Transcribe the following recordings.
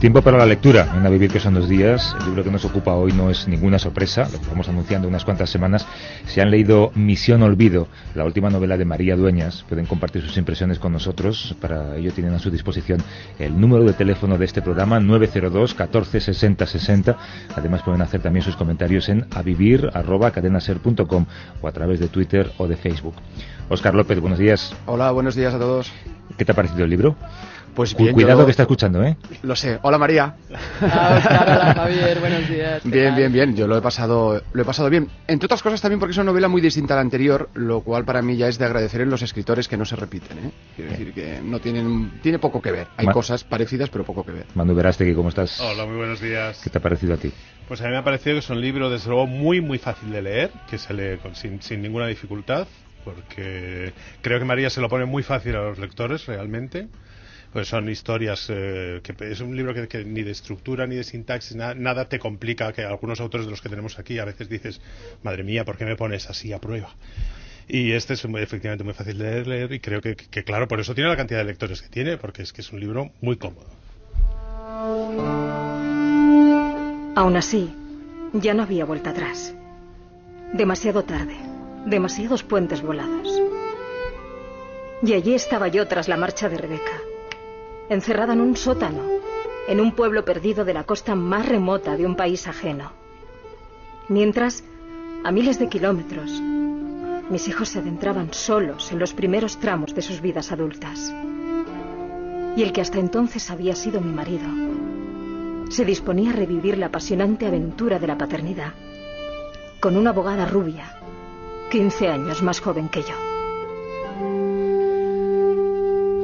Tiempo para la lectura en A Vivir que son dos días. El libro que nos ocupa hoy no es ninguna sorpresa, lo que vamos anunciando unas cuantas semanas. Si han leído Misión Olvido, la última novela de María Dueñas, pueden compartir sus impresiones con nosotros. Para ello tienen a su disposición el número de teléfono de este programa 902 14 60 60. Además pueden hacer también sus comentarios en avivir@cadenaser.com o a través de Twitter o de Facebook. Oscar López, buenos días. Hola, buenos días a todos. ¿Qué te ha parecido el libro? Pues bien, Cuidado yo- que está escuchando, ¿eh? Lo sé. Hola María. Oscar, hola Javier, buenos días. ¿qué Bien, bien, bien. Yo lo he pasado, lo he pasado bien. Entre otras cosas también porque es una novela muy distinta a la anterior, lo cual para mí ya es de agradecer en los escritores que no se repiten. ¿eh? Quiero decir que no tienen, tiene poco que ver. Hay Ma- cosas parecidas pero poco que ver. Manu Verástegui, ¿cómo estás? Hola, muy buenos días. ¿Qué te ha parecido a ti? Pues a mí me ha parecido que es un libro, desde luego, muy, muy fácil de leer, que se lee con- sin, sin ninguna dificultad, porque creo que María se lo pone muy fácil a los lectores, realmente. Pues son historias eh, que es un libro que, ni de estructura ni de sintaxis na- nada te complica que algunos autores de los que tenemos aquí a veces dices madre mía por qué me pones así a prueba y este es muy- efectivamente muy fácil de leer, leer y creo que, que, claro por eso tiene la cantidad de lectores que tiene porque es que es un libro muy cómodo Aún así, ya no había vuelta atrás. Demasiado tarde, demasiados puentes volados. Y allí estaba yo tras la marcha de Rebeca, encerrada en un sótano, en un pueblo perdido de la costa más remota de un país ajeno. Mientras, a miles de kilómetros, mis hijos se adentraban solos en los primeros tramos de sus vidas adultas. Y el que hasta entonces había sido mi marido, se disponía a revivir la apasionante aventura de la paternidad con una abogada rubia, 15 años más joven que yo.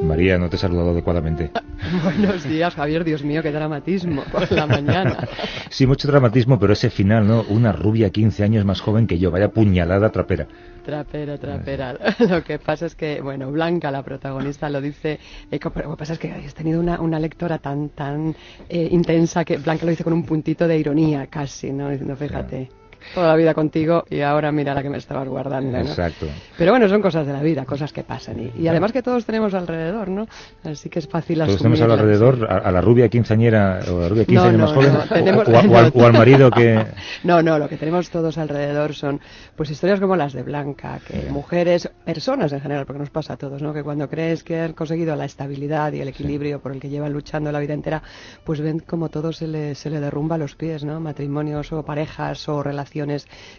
María, no te he saludado adecuadamente. Buenos días, Javier, Dios mío, qué dramatismo por la mañana. Sí, mucho dramatismo, pero ese final, ¿no? Una rubia 15 años más joven que yo, vaya puñalada trapera. Trapera, trapera. Lo que pasa es que, bueno, Blanca, la protagonista, lo dice. eh, pero lo que pasa es que has tenido una, una lectora tan tan eh, intensa que Blanca lo dice con un puntito de ironía casi, ¿no? Diciendo, fíjate, toda la vida contigo y ahora mira la que me estabas guardando, ¿no? Exacto. Pero bueno, son cosas de la vida, cosas que pasan. Y, y además que todos tenemos alrededor, ¿no? Así que es fácil Todos tenemos alrededor a, a la rubia quinceañera o a la rubia 15 No, años no, más joven no, o- tenemos- o, a- o al, o al marido que... No, no, lo que tenemos todos alrededor son pues historias como las de Blanca, que mujeres, personas en general, porque nos pasa a todos, ¿no? Que cuando crees que han conseguido la estabilidad y el equilibrio por el que llevan luchando la vida entera, pues ven como todo se le, se le derrumba a los pies, ¿no? Matrimonios o parejas o relaciones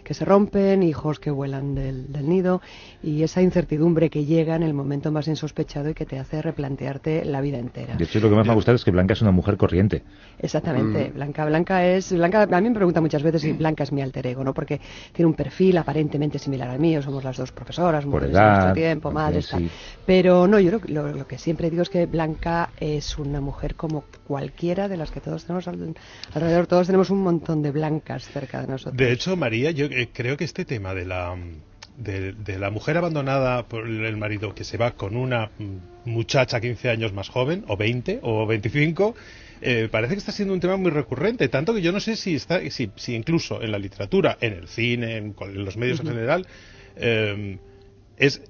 que se rompen, hijos que vuelan del, del nido y esa incertidumbre que llega en el momento más insospechado y que te hace replantearte la vida entera. De hecho, lo que más me ha gustado es que Blanca es una mujer corriente. Exactamente, Blanca Blanca es Blanca a mí me pregunta muchas veces si Blanca es mi alter ego, ¿no? Porque tiene un perfil aparentemente similar al mío, somos las dos profesoras, Por mujeres edad, de nuestro tiempo, madres, sí. Pero no, yo lo, lo- lo que siempre digo es que Blanca es una mujer como cualquiera de las que todos tenemos al- alrededor, todos tenemos un montón de blancas cerca de nosotros. De hecho, María, yo eh, creo que este tema de la de, de la mujer abandonada por el marido que se va con una mm, muchacha 15 años más joven, o 20, o 25, eh, parece que está siendo un tema muy recurrente, tanto que yo no sé si está, si, si incluso en la literatura, en el cine, en, en los medios en general, eh, es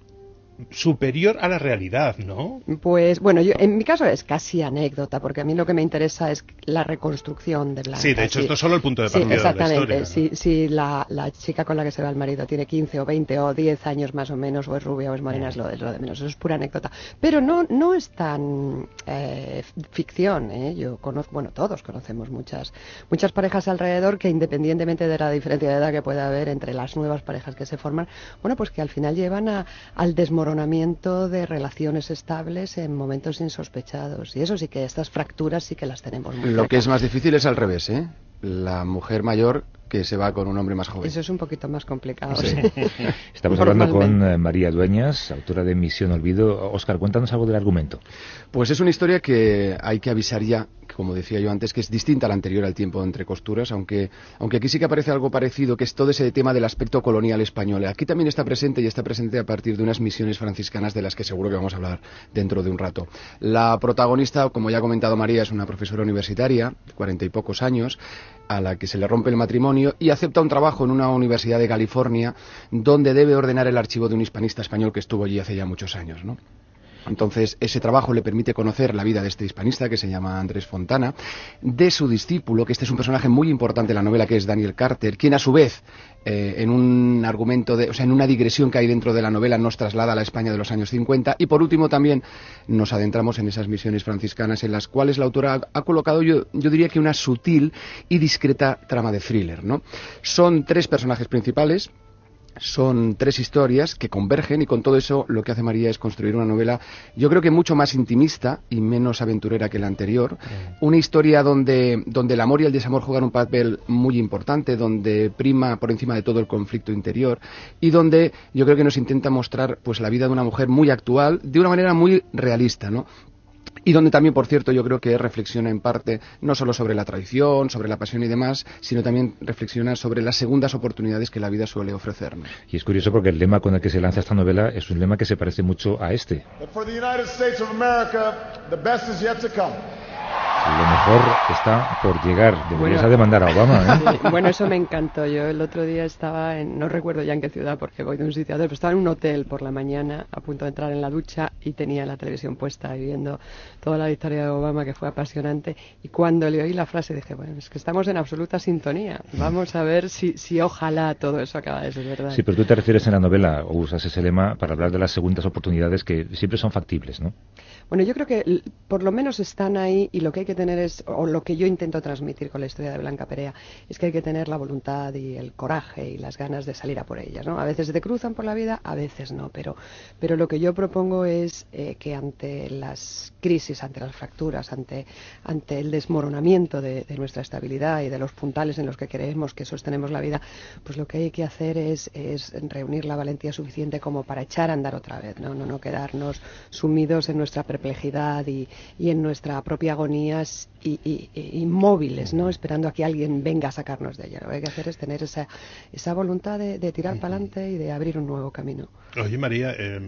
superior a la realidad, ¿no? Pues bueno, yo, en mi caso es casi anécdota, porque a mí lo que me interesa es la reconstrucción de Blanca. Sí, de hecho, esto es solo el punto de Sí, partida de la exactamente. historia, ¿no? Si, si la, la chica con la que se va el marido tiene 15 o 20 o 10 años más o menos, o es rubia o es morena, es lo, es lo de menos. Eso es pura anécdota. Pero no, no es tan eh, ficción. ¿eh? Yo conozco, bueno, todos conocemos muchas, muchas parejas alrededor que independientemente de la diferencia de edad que pueda haber entre las nuevas parejas que se forman, bueno, pues que al final llevan a- al desmoronamiento de relaciones estables en momentos insospechados. Y eso sí que estas fracturas sí que las tenemos muy Lo que es más difícil es al revés, ¿eh? La mujer mayor que se va con un hombre más joven. Eso es un poquito más complicado. Estamos hablando con eh, María Dueñas, autora de Misión Olvido. Oscar, cuéntanos algo del argumento. Pues es una historia que hay que avisar ya, como decía yo antes, que es distinta a la anterior al tiempo entre costuras, aunque, aunque aquí sí que aparece algo parecido, que es todo ese tema del aspecto colonial español. Aquí también está presente y está presente a partir de unas misiones franciscanas de las que seguro que vamos a hablar dentro de un rato. La protagonista, como ya ha comentado María, es una profesora universitaria, de cuarenta y pocos años, a la que se le rompe el matrimonio y acepta un trabajo en una universidad de California donde debe ordenar el archivo de un hispanista español que estuvo allí hace ya muchos años, ¿no? Entonces, ese trabajo le permite conocer la vida de este hispanista que se llama Andrés Fontana, de su discípulo, que este es un personaje muy importante en la novela, que es Daniel Carter, quien a su vez eh, en un argumento, de, o sea, en una digresión que hay dentro de la novela, nos traslada a la España de los años 50. Y por último, también nos adentramos en esas misiones franciscanas en las cuales la autora ha, colocado, yo, yo, diría que una sutil y discreta trama de thriller. ¿no? Son tres personajes principales son tres historias que convergen y con todo eso lo que hace María es construir una novela, yo creo que mucho más intimista y menos aventurera que la anterior. Mm. Una historia donde, donde el amor y el desamor juegan un papel muy importante, donde prima por encima de todo el conflicto interior y donde yo creo que nos intenta mostrar pues la vida de una mujer muy actual de una manera muy realista, ¿no? Y donde también, por cierto, yo creo que reflexiona en parte no solo sobre la tradición, sobre la pasión y demás, sino también reflexiona sobre las segundas oportunidades que la vida suele ofrecernos. Y es curioso porque el lema con el que se lanza esta novela es un lema que se parece mucho a este lo mejor está por llegar. Deberías a demandar a Obama. ¿eh? bueno, eso me encantó. Yo el otro día estaba en, no recuerdo ya en qué ciudad porque voy de un sitio a otro, pero estaba en un hotel por la mañana a punto de entrar en la ducha y tenía la televisión puesta y viendo toda la historia de Obama que fue apasionante. Y cuando le oí la frase dije, bueno, es que estamos en absoluta sintonía. Vamos a ver si, si ojalá todo eso acaba de ser verdad. Sí, pero tú te refieres en la novela o usas ese lema para hablar de las segundas oportunidades que siempre son factibles, ¿no? Bueno, yo creo que por lo menos están ahí y lo que hay que tener es, o lo que yo intento transmitir con la historia de Blanca Perea, es que hay que tener la voluntad y el coraje y las ganas de salir a por ellas, ¿no? A veces te cruzan por la vida, a veces no, pero, pero lo que yo propongo es eh, que ante las crisis, ante las fracturas, ante, ante el desmoronamiento de, nuestra estabilidad y de los puntales en los que creemos que sostenemos la vida, pues lo que hay que hacer es, es reunir la valentía suficiente como para echar a andar otra vez, no, no, no quedarnos sumidos en nuestra perplejidad y, y en nuestra propia agonía y, inmóviles, ¿no? esperando a que alguien venga a sacarnos de ella. Lo que hay que hacer es tener esa, esa voluntad de, tirar para adelante y de abrir un nuevo camino. Oye, María, eh,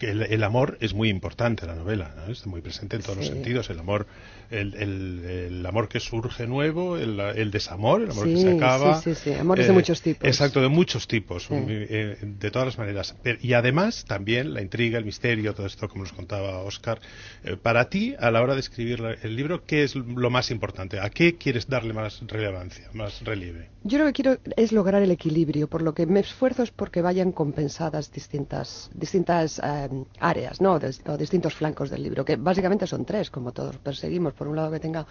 el, amor es muy importante en la novela, está muy presente en todos los sentidos. El amor el, el, amor que surge nuevo, el, desamor, el amor que se acaba. Sí, sí, sí, amores de eh, muchos tipos. Exacto, de muchos tipos, eh, de todas las maneras. y además, también la intriga, el misterio, todo esto, como nos contaba Oscar. Eh, para ti, a la hora de escribir el libro, ¿qué es lo más importante? ¿A qué quieres darle más relevancia, más relieve? Yo lo que quiero es lograr el equilibrio, por lo que me esfuerzo es porque vayan compensadas distintas, distintas áreas, ¿no? o distintos flancos del libro, que básicamente son tres, como todos perseguimos por un lado que tenga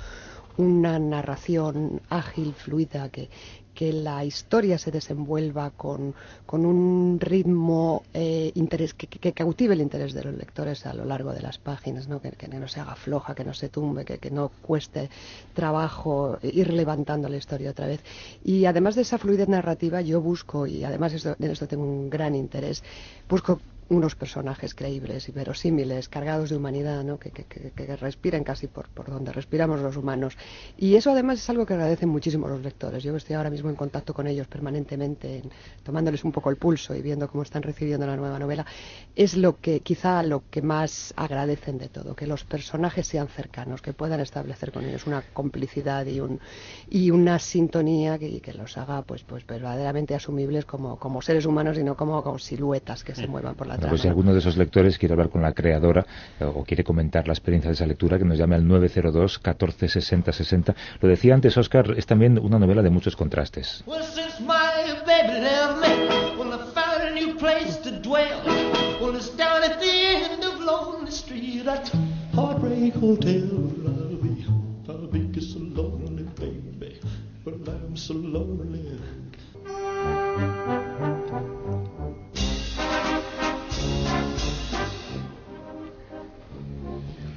una narración ágil, fluida, que, que la historia se desenvuelva con, con un ritmo eh, interés, que, cautive el interés de los lectores a lo largo de las páginas, ¿no? Que, no se haga floja, que no se tumbe, que, no cueste trabajo ir levantando la historia otra vez. Y además de esa fluidez narrativa, yo busco, y además esto, esto tengo un gran interés, busco unos personajes creíbles y verosímiles, cargados de humanidad, ¿no? que, que, que, respiren casi por, por, donde respiramos los humanos. Y eso además es algo que agradecen muchísimo los lectores. Yo estoy ahora mismo en contacto con ellos permanentemente, tomándoles un poco el pulso y viendo cómo están recibiendo la nueva novela. Es lo que quizá lo que más agradecen de todo, que los personajes sean cercanos, que puedan establecer con ellos una complicidad y, un, y una sintonía que, que los haga pues, pues verdaderamente asumibles como, como seres humanos y no como, como siluetas que se muevan por la bueno, pues si alguno de esos lectores quiere hablar con la creadora eh, o quiere comentar la experiencia de esa lectura, que nos llame al 902 14 60 60. Lo decía antes Oscar, es también una novela de muchos contrastes. Well, so lonely,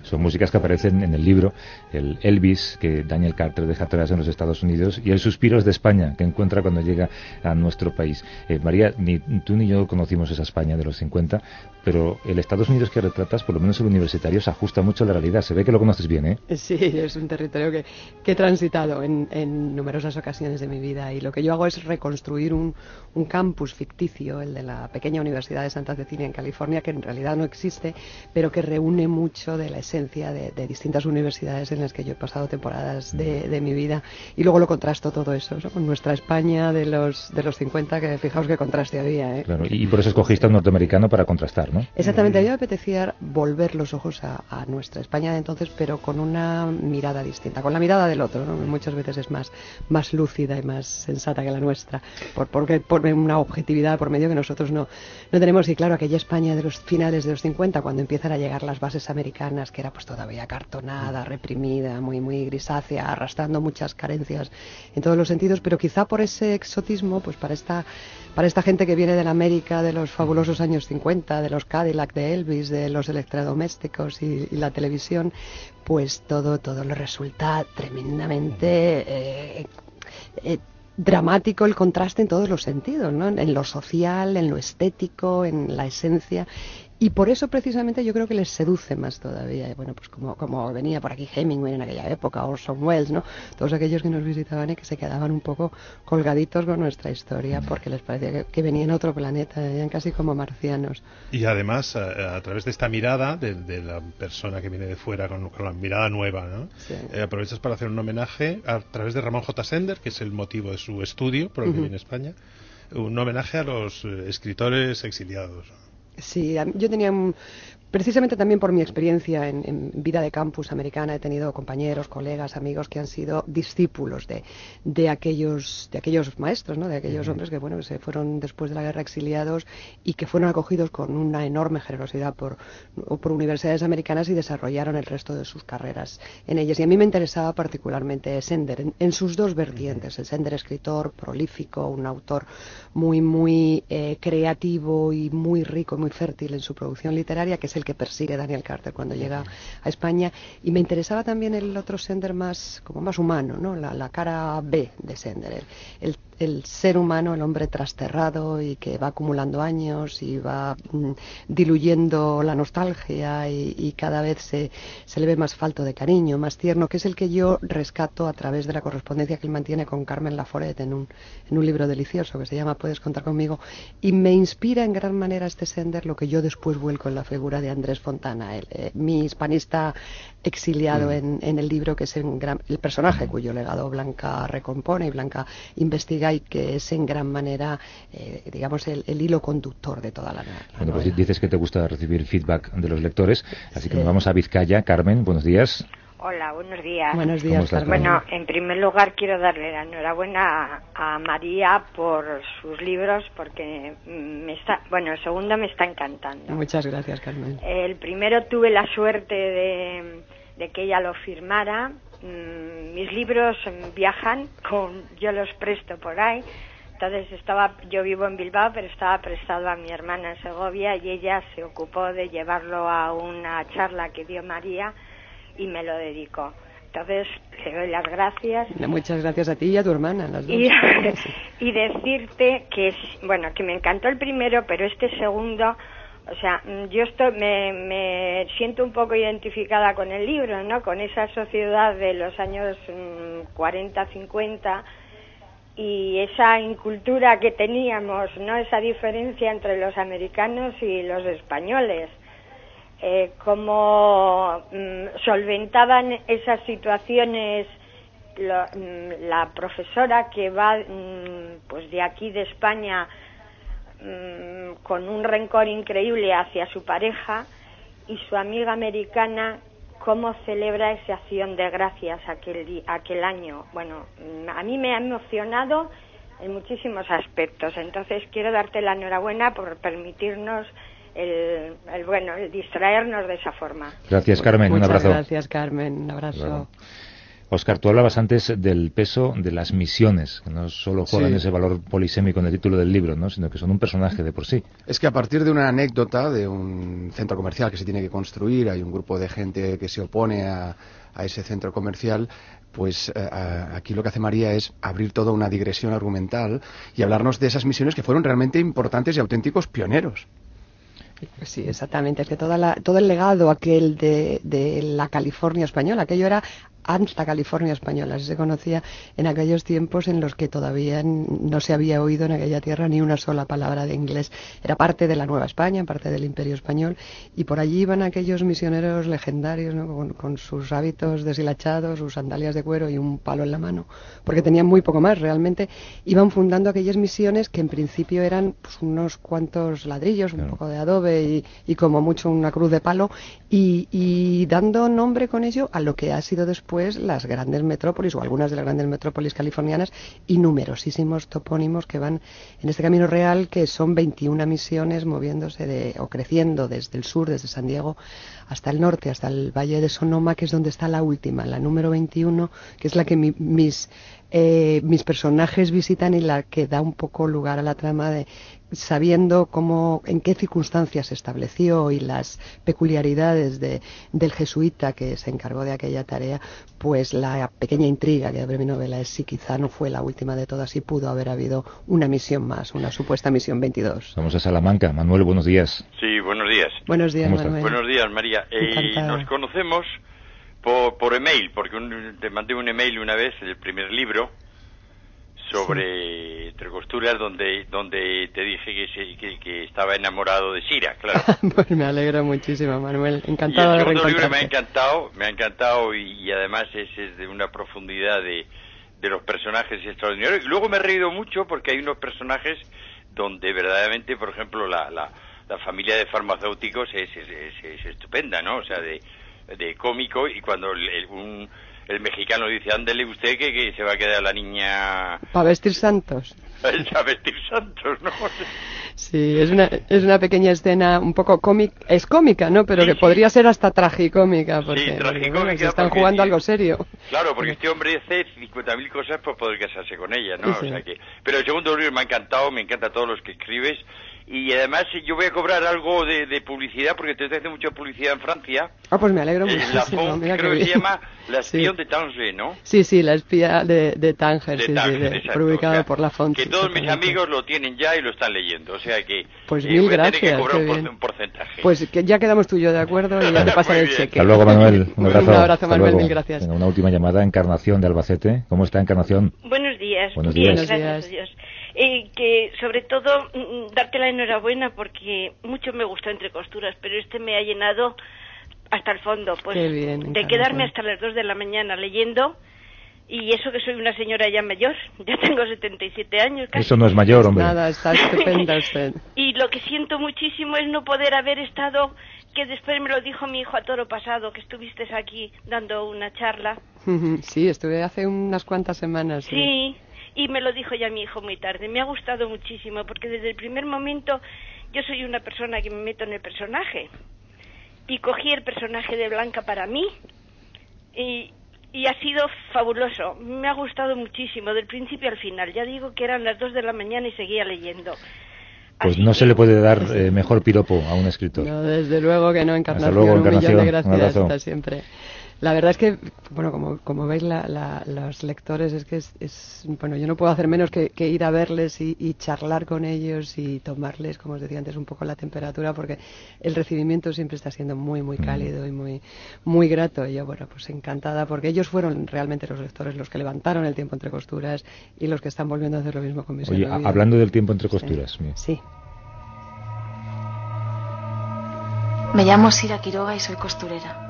Son músicas que aparecen en el libro, el Elvis que Daniel Carter deja atrás en los Estados Unidos y el Suspiros de España que encuentra cuando llega a nuestro país. Eh, María, ni tú ni yo conocimos esa España de los 50, pero el Estados Unidos que retratas, por lo menos el universitario, se ajusta mucho a la realidad. Se ve que lo conoces bien, ¿eh? Sí, es un territorio que, he transitado en, numerosas ocasiones de mi vida y lo que yo hago es reconstruir un, campus ficticio, el de la pequeña Universidad de Santa Cecilia en California, que en realidad no existe, pero que reúne mucho de la esencia de, distintas universidades en las que yo he pasado temporadas de, mi vida y luego lo contrasto todo eso con nuestra España de los, de los 50, que fijaos qué contraste había. ¿eh? Claro, y por eso escogiste a un norteamericano para contrastar, ¿no? Exactamente, a mí me apetecía volver los ojos a, nuestra España de entonces, pero con una mirada distinta, con la mirada del otro, ¿no? muchas veces es más, más lúcida y más sensata que la nuestra, por, porque por una objetividad por medio que nosotros no, no tenemos. Y claro, aquella España de los finales de los 50, cuando empiezan a llegar las bases americanas, que era pues todavía cartonada, reprimida, muy, muy grisácea, arrastrando muchas carencias en todos los sentidos, pero quizá por ese exotismo, pues para esta, para esta gente que viene de la América de los fabulosos años 50, de los Cadillac de Elvis, de los electrodomésticos y, la televisión, pues todo, todo le resulta tremendamente eh, eh, dramático el contraste en todos los sentidos, ¿no? en lo social, en lo estético, en la esencia y por eso precisamente yo creo que les seduce más todavía. Bueno, pues como, como venía por aquí Hemingway en aquella época, Orson Welles, ¿no? Todos aquellos que nos visitaban y que se quedaban un poco colgaditos con nuestra historia porque les parecía que, venían a otro planeta, eran casi como marcianos. Y además, a, través de esta mirada de, la persona que viene de fuera con, la mirada nueva, ¿no? Eh, aprovechas para hacer un homenaje a través de Ramón J. Sender, que es el motivo de su estudio, por el que viene a España, un homenaje a los eh, escritores exiliados. Sí, yo tenía precisamente también por mi experiencia en, vida de campus americana he tenido compañeros, colegas, amigos que han sido discípulos de, de aquellos de aquellos maestros, ¿no? de aquellos hombres que bueno se fueron después de la guerra exiliados y que fueron acogidos con una enorme generosidad por, por universidades americanas y desarrollaron el resto de sus carreras en ellas. Y a mí me interesaba particularmente Sender en, sus dos vertientes, el Sender escritor prolífico, un autor muy muy eh, creativo y muy rico, muy fértil en su producción literaria, que es el que persigue Daniel Carter cuando llega a España. Y me interesaba también el otro Sender más, como más humano, ¿no? la, cara B de Sender, el, el ser humano, el hombre trasterrado y que va acumulando años y va mm, diluyendo la nostalgia y, cada vez se, se, le ve más falto de cariño, más tierno, que es el que yo rescato a través de la correspondencia que él mantiene con Carmen Laforet en un, en un libro delicioso que se llama Puedes contar conmigo y me inspira en gran manera este sender lo que yo después vuelco en la figura de Andrés Fontana, el, eh, mi hispanista exiliado mm. en, el libro que es el personaje cuyo legado Blanca recompone y Blanca investiga y que es en gran manera, eh, digamos, el, hilo conductor de toda la, Bueno, pues dices que te gusta recibir feedback de los lectores, así que nos vamos a Vizcaya. Carmen, buenos días. Hola, buenos días. Buenos días, Carmen. Bueno, en primer lugar quiero darle la enhorabuena a, María por sus libros porque me está, bueno, el segundo me está encantando. Muchas gracias, Carmen. El primero tuve la suerte de, de que ella lo firmara mis libros viajan, con, yo los presto por ahí. Entonces estaba, yo vivo en Bilbao, pero estaba prestado a mi hermana en Segovia y ella se ocupó de llevarlo a una charla que dio María y me lo dedicó. Entonces le doy las gracias. Muchas gracias a ti y a tu hermana, las dos. Y, y decirte que, bueno, que me encantó el primero, pero este segundo o sea, mm, yo estoy, me, me, siento un poco identificada con el libro, ¿no? Con esa sociedad de los años 40, mm, 50 y esa incultura que teníamos, ¿no? Esa diferencia entre los americanos y los españoles. Eh, cómo mm, solventaban esas situaciones la profesora que va pues de aquí de España Mm, con un rencor increíble hacia su pareja y su amiga americana cómo celebra esa acción de gracias aquel, aquel año. Bueno, mm, a mí me ha emocionado en muchísimos aspectos. Entonces quiero darte la enhorabuena por permitirnos el, bueno, el distraernos de esa forma. Gracias, Carmen. un abrazo. Gracias, Carmen. Un abrazo. Oscar, tú hablabas antes del peso de las misiones, que no solo juegan ese valor polisémico en el título del libro, ¿no? sino que son un personaje de por sí. Es que a partir de una anécdota de un centro comercial que se tiene que construir, hay un grupo de gente que se opone a, ese centro comercial, pues eh, aquí lo que hace María es abrir toda una digresión argumental y hablarnos de esas misiones que fueron realmente importantes y auténticos pioneros. Pues sí, exactamente. Es que toda la, todo el legado aquel de, de, la California española, aquello era Alta California española, así se conocía en aquellos tiempos en los que todavía no se había oído en aquella tierra ni una sola palabra de inglés. Era parte de la Nueva España, parte del Imperio Español, y por allí iban aquellos misioneros legendarios, con, sus hábitos deshilachados, sus sandalias de cuero y un palo en la mano, porque tenían muy poco más, realmente. Iban fundando aquellas misiones que en principio eran pues, unos cuantos ladrillos, un poco de adobe y, como mucho una cruz de palo, y dando nombre con ello a lo que ha sido después las grandes metrópolis o algunas de las grandes metrópolis californianas y numerosísimos topónimos que van en este camino real que son 21 misiones moviéndose de, o creciendo desde el sur, desde San Diego hasta el norte, hasta el Valle de Sonoma, que es donde está la última, la número 21, que es la que mis eh, mis personajes visitan y la que da un poco lugar a la trama de sabiendo cómo, en qué circunstancias se estableció y las peculiaridades de, del jesuita que se encargó de aquella tarea, pues la pequeña intriga que abre mi novela es si quizá no fue la última de todas y pudo haber habido una misión más, una supuesta misión 22. Vamos a Salamanca. Manuel, buenos días. Sí, buenos días. Buenos días, Manuel. Buenos días, María. Eh, nos conocemos por, por email, porque te mandé un email una vez, el primer libro, sobre Entre Costuras, donde, donde te dije que, que, estaba enamorado de Sira, claro. pues me alegra muchísimo, Manuel. Encantado y el segundo libro me ha encantado, me ha encantado y, además es, es, de una profundidad de, de los personajes extraordinarios. Y luego me he reído mucho porque hay unos personajes donde verdaderamente, por ejemplo, la, la, la familia de farmacéuticos es, es, es, estupenda, ¿no? O sea, de de cómico y cuando el, un, el mexicano dice, ándele usted que, que se va a quedar la niña... Para vestir santos. Para vestir santos, ¿no? Sí, es una, es una pequeña escena un poco cómica, es cómica, ¿no? Pero que podría ser hasta tragicómica, porque, sí, tragicómica están jugando algo serio. Claro, porque este hombre hace 50.000 cosas para poder casarse con ella, ¿no? O sea que, pero el segundo libro me ha encantado, me encanta todos los que escribes y además yo voy a cobrar algo de, publicidad porque te hace mucha publicidad en Francia. Ah, pues me alegro mucho. La creo que, se llama La espía de Tanger, ¿no? Sí, sí, La espía de, de Tanger, sí, sí, publicado por La Font. Que todos mis amigos lo tienen ya y lo están leyendo, o sea que pues eh, mil gracias, que cobrar un, porcentaje. Pues que ya quedamos tú y yo de acuerdo y ya te pasaré el cheque. Hasta luego, Manuel. Un abrazo, un abrazo Manuel, mil gracias. una última llamada, Encarnación de Albacete. ¿Cómo está Encarnación? Buenos días. Buenos días. Buenos días. Gracias eh, que sobre todo mm, mm, darte la enhorabuena porque mucho me gustó entre costuras, pero este me ha llenado hasta el fondo, pues de quedarme hasta las dos de la mañana leyendo y eso que soy una señora ya mayor, ya tengo 77 años. Casi. Eso no es mayor, hombre. Nada, está estupenda usted. y lo que siento muchísimo es no poder haber estado, que después me lo dijo mi hijo a toro pasado, que estuviste aquí dando una charla. Sí, estuve hace unas cuantas semanas. sí y me lo dijo ya mi hijo muy tarde. Me ha gustado muchísimo porque desde el primer momento yo soy una persona que me meto en el personaje y cogí el personaje de Blanca para mí y, y ha sido fabuloso. Me ha gustado muchísimo del principio al final. Ya digo que eran las dos de la mañana y seguía leyendo. Pues no se le puede dar eh, mejor piropo a un escritor. No, desde luego que no, Encarnación. Un millón de gracias. Hasta siempre. La verdad es que, bueno, como, como veis, los lectores es que es, bueno, yo no puedo hacer menos que, ir a verles y, charlar con ellos y tomarles, como os decía antes, un poco la temperatura, porque el recibimiento siempre está siendo muy, muy cálido y muy, muy grato. Y yo, bueno, pues encantada, porque ellos fueron realmente los lectores los que levantaron el tiempo entre costuras y los que están volviendo a hacer lo mismo con mis Oye, hablando del tiempo entre costuras. Sí. Me llamo Sira Quiroga y soy costurera.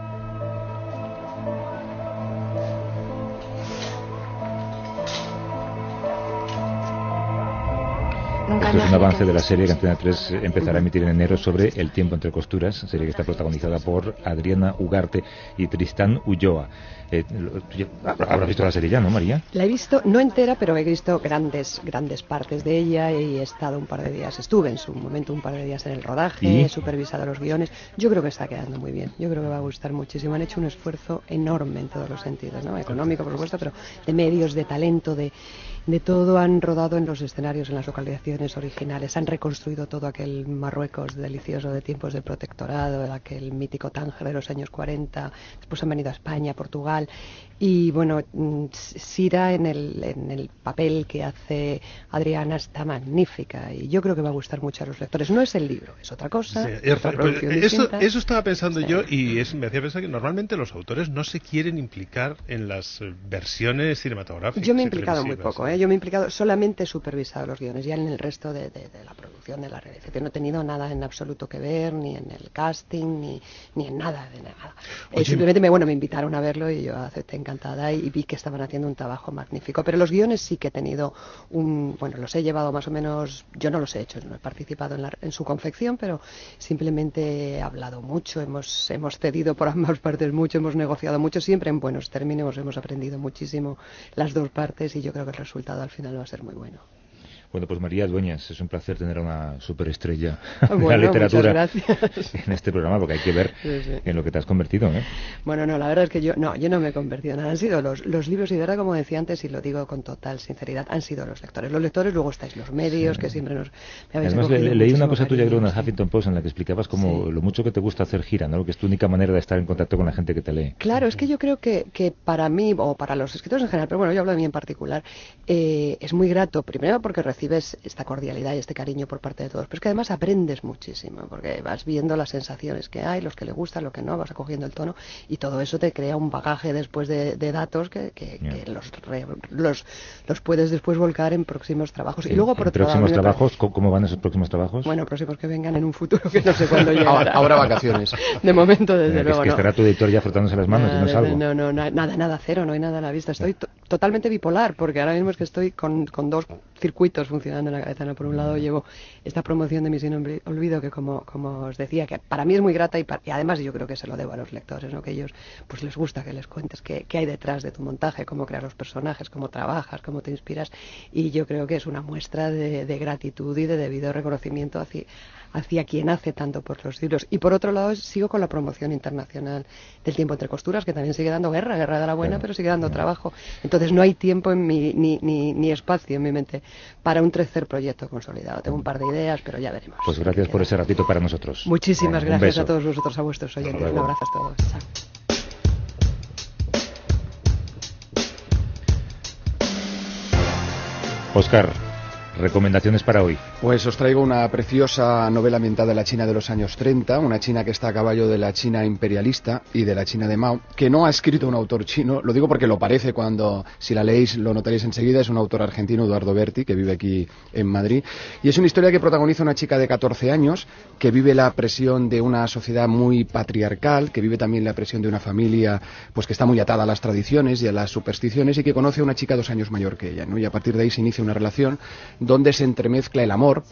Esto es un avance de la serie que Antena 3 empezará a emitir en enero sobre El tiempo entre costuras, serie que está protagonizada por Adriana Ugarte y Tristán Ulloa. Eh, visto la serie ya, ¿no, María? La he visto, no entera, pero he visto grandes, grandes partes de ella y he estado un par de días, estuve en su momento un par de días en el rodaje, ¿Y? he supervisado los guiones. Yo creo que está quedando muy bien, yo creo que va a gustar muchísimo. Han hecho un esfuerzo enorme en todos los sentidos, ¿no? Económico, por supuesto, pero de medios, de talento, de, de todo. Han rodado en los escenarios, en las localizaciones originales, han reconstruido todo aquel Marruecos delicioso de tiempos del protectorado, aquel mítico Tánger de los años 40. Después han venido a España, Portugal. Y bueno, Sira en el, en el papel que hace Adriana está magnífica y yo creo que va a gustar mucho a los lectores. No es el libro, es otra cosa. Sí, es es- otra pero producción eso, estaba pensando Sí. yo y es- me hacía pensar que normalmente los autores no se quieren implicar en las eh, versiones cinematográficas. Yo me he implicado muy poco, ¿eh? Yo me he implicado, solamente he supervisado los guiones, ya en el resto de, de- de la producción, de la realización, no he tenido nada en absoluto que ver, ni en el casting, ni, ni en nada de nada. Eh, simplemente me, bueno, me invitaron a verlo y yo acepté encantada y, vi que estaban haciendo un trabajo magnífico. Pero los guiones sí que he tenido un, bueno, los he llevado más o menos, yo no los he hecho, no he participado en, la- en su confección, pero simplemente he hablado mucho, hemos, hemos cedido por ambas partes mucho, hemos negociado mucho, siempre en buenos términos, hemos aprendido muchísimo las dos partes y yo creo que el al final va a ser muy bueno. Bueno, pues María Dueñas, es un placer tener a una superestrella de bueno, la literatura en este programa, porque hay que ver Sí, sí. en lo que te has convertido. ¿eh? Bueno, no, la verdad es que yo no, yo no me he convertido en nada. Han sido los, los libros y de verdad, como decía antes, y lo digo con total sinceridad, han sido los lectores. Los lectores, luego estáis los medios, que siempre nos me habéis Además, le- leí una cosa tuya, creo, en el Huffington Post, en la que explicabas como lo mucho que te gusta hacer gira, ¿no? que es tu única manera de estar en contacto con la gente que te lee. Claro, es que yo creo que, que para mí, o para los escritores en general, pero bueno, yo hablo de mí en particular, eh, es muy grato, primero porque recibes esta cordialidad y este cariño por parte de todos, pero es que además aprendes muchísimo, porque vas viendo las sensaciones que hay, los que le gustan, lo que no, vas acogiendo el tono, y todo eso te crea un bagaje después de, de datos que, que- Ya. que los, re- los, los puedes después volcar en próximos trabajos. Y luego, por otro próximos trabajos, ¿cómo cómo van esos próximos trabajos? Bueno, próximos que vengan en un futuro que no sé cuándo llegará. Ahora, ahora vacaciones. De momento, Eh, desde que es luego, que no. estará tu editor ya frotándose las manos y no Nada, salgo. No, no, na- nada, nada, cero, no hay nada a la vista. Estoy to- totalmente bipolar, porque ahora mismo es que estoy con, con dos circuitos funcionando en la cabeza. ¿no? Por un lado llevo esta promoción de Misión Olvi- Olvido, que como, como os decía, que para mí es muy grata y, además yo creo que se lo debo a los lectores, ¿no? que ellos pues les gusta que les cuentes qué, qué hay detrás de tu montaje, cómo creas los personajes, cómo trabajas, cómo te inspiras. Y yo creo que es una muestra de, de gratitud y de debido reconocimiento hacia, hacia quien hace tanto por los libros. Y por otro lado, sigo con la promoción internacional del tiempo entre costuras, que también sigue dando guerra, guerra de la buena, Claro, pero sigue dando trabajo. Entonces no hay tiempo en mi, ni, ni, ni espacio en mi mente para un tercer proyecto consolidado. Tengo un par de ideas, pero ya veremos. Pues gracias por ese ratito para nosotros. Muchísimas un gracias a todos vosotros, a vuestros oyentes. Un abrazo a todos. Chao. Oscar, recomendaciones para hoy. Pues os traigo una preciosa novela ambientada en la China de los años 30, una China que está a caballo de la China imperialista y de la China de Mao, que no ha escrito un autor chino, lo digo porque lo parece cuando, si la leéis, lo notaréis enseguida, es un autor argentino, Eduardo Berti, que vive aquí en Madrid, y es una historia que protagoniza una chica de 14 años, que vive la presión de una sociedad muy patriarcal, que vive también la presión de una familia, pues que está muy atada a las tradiciones y a las supersticiones, y que conoce a una chica dos años mayor que ella, ¿no? Y a partir de ahí se inicia una relación donde se entremezcla el amor,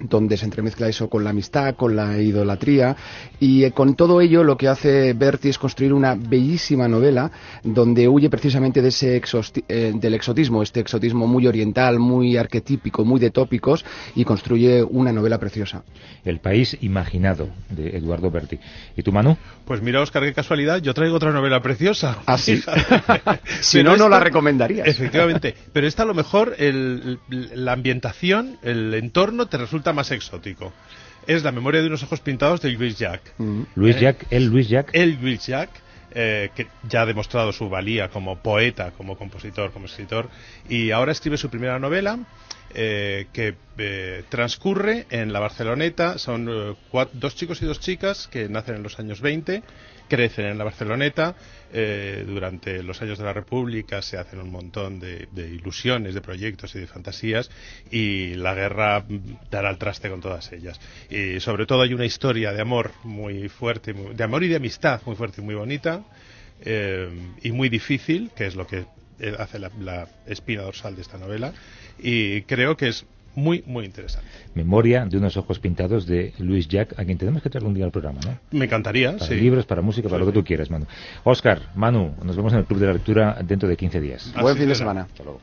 donde se entremezcla eso con la amistad, con la idolatría y eh, con todo ello lo que hace Berti es construir una bellísima novela donde huye precisamente de ese eh, del exotismo, este exotismo muy oriental, muy arquetípico, muy de tópicos y construye una novela preciosa. El país imaginado de Eduardo Berti. ¿Y tú, Manu? Pues mira, Oscar, qué casualidad, yo traigo otra novela preciosa. ¿Ah, sí? Fíjate. Si Pero no, no la recomendarías. Efectivamente, pero esta a lo mejor el- la ambientación, el entorno te resulta más exótico. Es La memoria de unos ojos pintados de Louis Jacques. Mm. Luis Eh, Jack, el Luis Jack. El Louis Jacques, eh, que ya ha demostrado su valía como poeta, como compositor, como escritor, y ahora escribe su primera novela, eh, que eh, transcurre en la Barceloneta. Son eh, dos chicos y dos chicas que nacen en los años 20, crecen en la Barceloneta. eh, durante los años de la República se hacen un montón de, de ilusiones, de proyectos y de fantasías, y la guerra mm, dará al traste con todas ellas. Y sobre todo hay una historia de amor muy fuerte, de amor y de amistad muy fuerte y muy bonita, y muy difícil, que es lo que hace la, la espina dorsal de esta novela, y creo que es muy, muy interesante. Memoria de unos ojos pintados de Luis Jack, a quien tenemos que traer un día al programa, ¿no? Me encantaría, Para sí. libros, para música, para lo que tú quieras, Manu. Oscar, Manu, nos vemos en el Club de la Lectura dentro de 15 días. Buen Así fin de semana. Hasta luego.